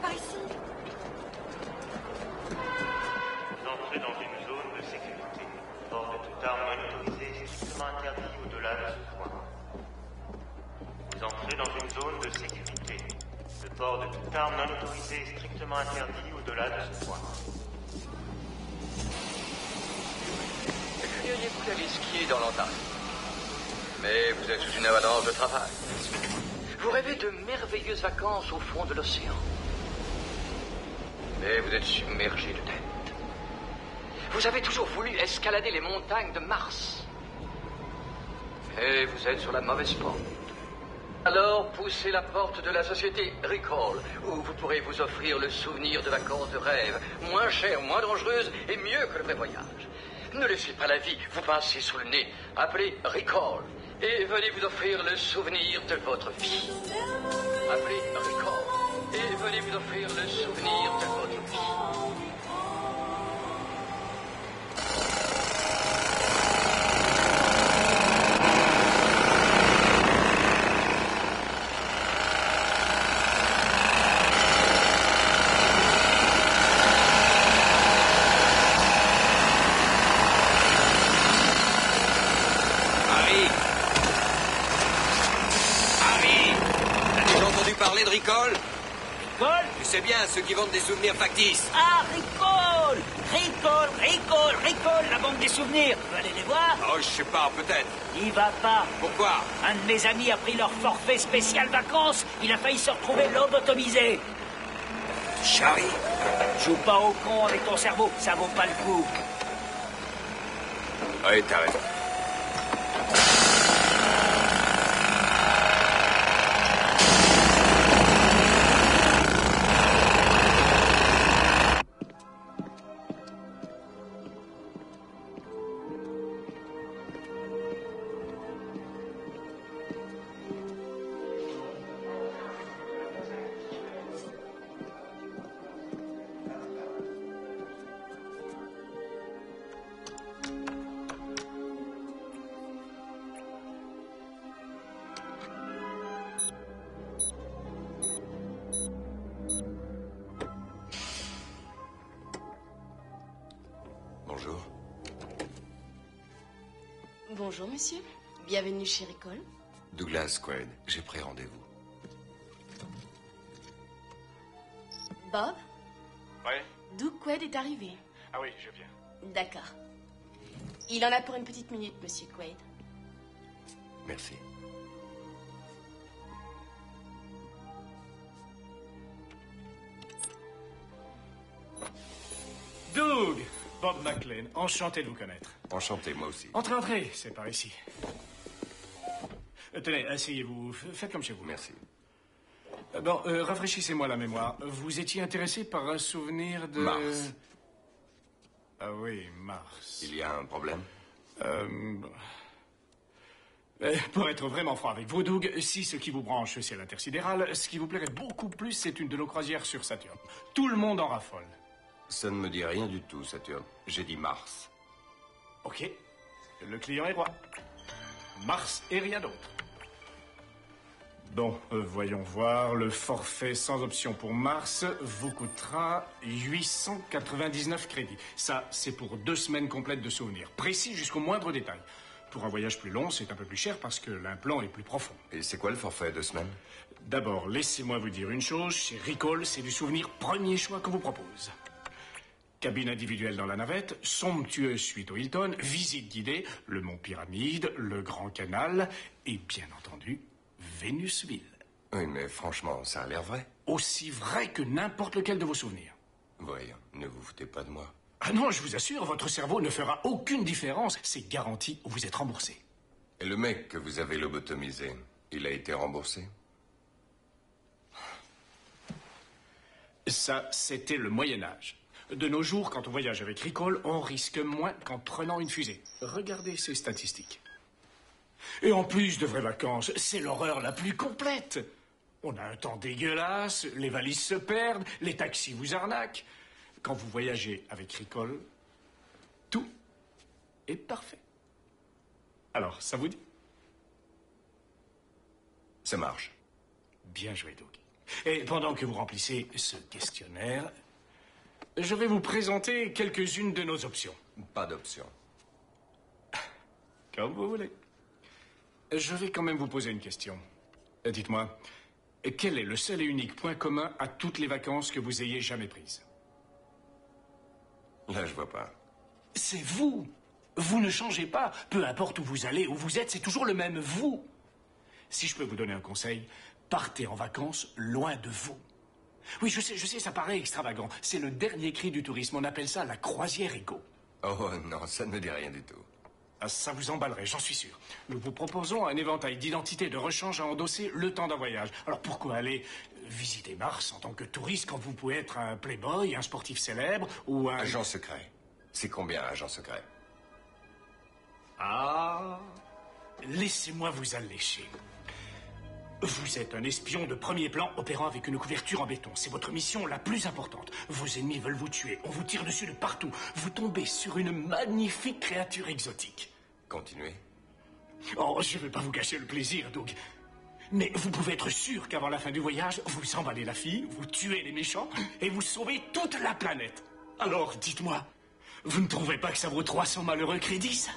par ici. Vous entrez dans une zone de sécurité. Port de toute arme non autorisée strictement interdit au-delà de ce point. Vous entrez dans une zone de sécurité. Le port de toute arme non autorisée est strictement interdit au-delà de ce point. Crieriez-vous d'aller skier dans l'Antarctique Mais vous êtes sous une avalanche de travail. Vous rêvez de merveilleuses vacances au fond de l'océan. Mais vous êtes submergé de tête. Vous avez toujours voulu escalader les montagnes de Mars. Et vous êtes sur la mauvaise porte. Alors poussez la porte de la société Recall, où vous pourrez vous offrir le souvenir de vacances de rêve, moins cher, moins dangereuse et mieux que le vrai voyage. Ne laissez pas la vie vous passer sous le nez. Appelez Recall et venez vous offrir le souvenir de votre vie. Appelez Recall et venez vous offrir le souvenir de T'as déjà entendu parler de Ricole Tu sais bien, ceux qui vendent des souvenirs factices. Ah, Ricole Ricole, Ricole, Ricole, la banque des souvenirs. Tu veux aller les voir Oh, je sais pas, peut-être. Il va pas. Pourquoi? Un de mes amis a pris leur forfait spécial vacances. Il a failli se retrouver lobotomisé. Charlie Joue pas au con avec ton cerveau, ça vaut pas le coup. Oui, t'as raison. Bonjour, monsieur. Bienvenue chez Ricole. Douglas Quaid, j'ai pris rendez-vous. Bob, Ouais Doug Quaid est arrivé? Ah oui, je viens. D'accord. Il en a pour une petite minute, monsieur Quaid. Merci. Doug Bob McLean, enchanté de vous connaître. Enchanté, moi aussi. Entrez, entrez, c'est par ici. Euh, tenez, asseyez-vous, faites comme chez vous. Merci. Euh, Bon, euh, rafraîchissez-moi la mémoire. Vous étiez intéressé par un souvenir de... Mars. Ah oui, Mars. Il y a un problème? Pour être vraiment franc avec vous, Doug, si ce qui vous branche, c'est l'intersidéral, ce qui vous plairait beaucoup plus, c'est une de nos croisières sur Saturne. Tout le monde en raffole. Ça ne me dit rien du tout, Saturne. J'ai dit Mars. Ok, le client est roi. Mars et rien d'autre. Bon, euh, voyons voir. Le forfait sans option pour Mars vous coûtera 899 crédits. Ça, c'est pour deux semaines complètes de souvenirs, précis jusqu'au moindre détail. Pour un voyage plus long, c'est un peu plus cher parce que l'implant est plus profond. Et c'est quoi le forfait de semaine D'abord, laissez-moi vous dire une chose. Chez Ricole, c'est du souvenir premier choix qu'on vous propose. Cabine individuelle dans la navette, somptueuse suite au Hilton, visite guidée, le Mont Pyramide, le Grand Canal et bien entendu, Vénusville. Oui, mais franchement, ça a l'air vrai. Aussi vrai que n'importe lequel de vos souvenirs. Voyons, ne vous foutez pas de moi. Ah non, je vous assure, votre cerveau ne fera aucune différence. C'est garanti, vous êtes remboursé. Et le mec que vous avez lobotomisé, il a été remboursé? Ça, c'était le Moyen Âge. De nos jours, quand on voyage avec Ricole, on risque moins qu'en prenant une fusée. Regardez ces statistiques. Et en plus de vraies vacances, c'est l'horreur la plus complète. On a un temps dégueulasse, les valises se perdent, les taxis vous arnaquent. Quand vous voyagez avec Ricole, tout est parfait. Alors, ça vous dit? Ça marche. Bien joué, Doug. Et pendant que vous remplissez ce questionnaire, je vais vous présenter quelques-unes de nos options. Pas d'option. Comme vous voulez. Je vais quand même vous poser une question. Dites-moi, quel est le seul et unique point commun à toutes les vacances que vous ayez jamais prises? Là, je vois pas. C'est vous. Vous ne changez pas. Peu importe où vous allez, où vous êtes, c'est toujours le même vous. Si je peux vous donner un conseil, partez en vacances loin de vous. Oui, je sais, je sais, ça paraît extravagant. C'est le dernier cri du tourisme. On appelle ça la croisière égo. Oh non, ça ne me dit rien du tout. Ah, ça vous emballerait, j'en suis sûr. Nous vous proposons un éventail d'identités de rechange à endosser le temps d'un voyage. Alors pourquoi aller visiter Mars en tant que touriste quand vous pouvez être un playboy, un sportif célèbre ou un... Agent secret. C'est combien, agent secret? Ah Laissez-moi vous allécher. Vous êtes un espion de premier plan opérant avec une couverture en béton. C'est votre mission la plus importante. Vos ennemis veulent vous tuer. On vous tire dessus de partout. Vous tombez sur une magnifique créature exotique. Continuez. Oh, je ne vais pas vous cacher le plaisir, Doug. Mais vous pouvez être sûr qu'avant la fin du voyage, vous emballez la fille, vous tuez les méchants et vous sauvez toute la planète. Alors, dites-moi, vous ne trouvez pas que ça vaut 300 malheureux crédits, ça?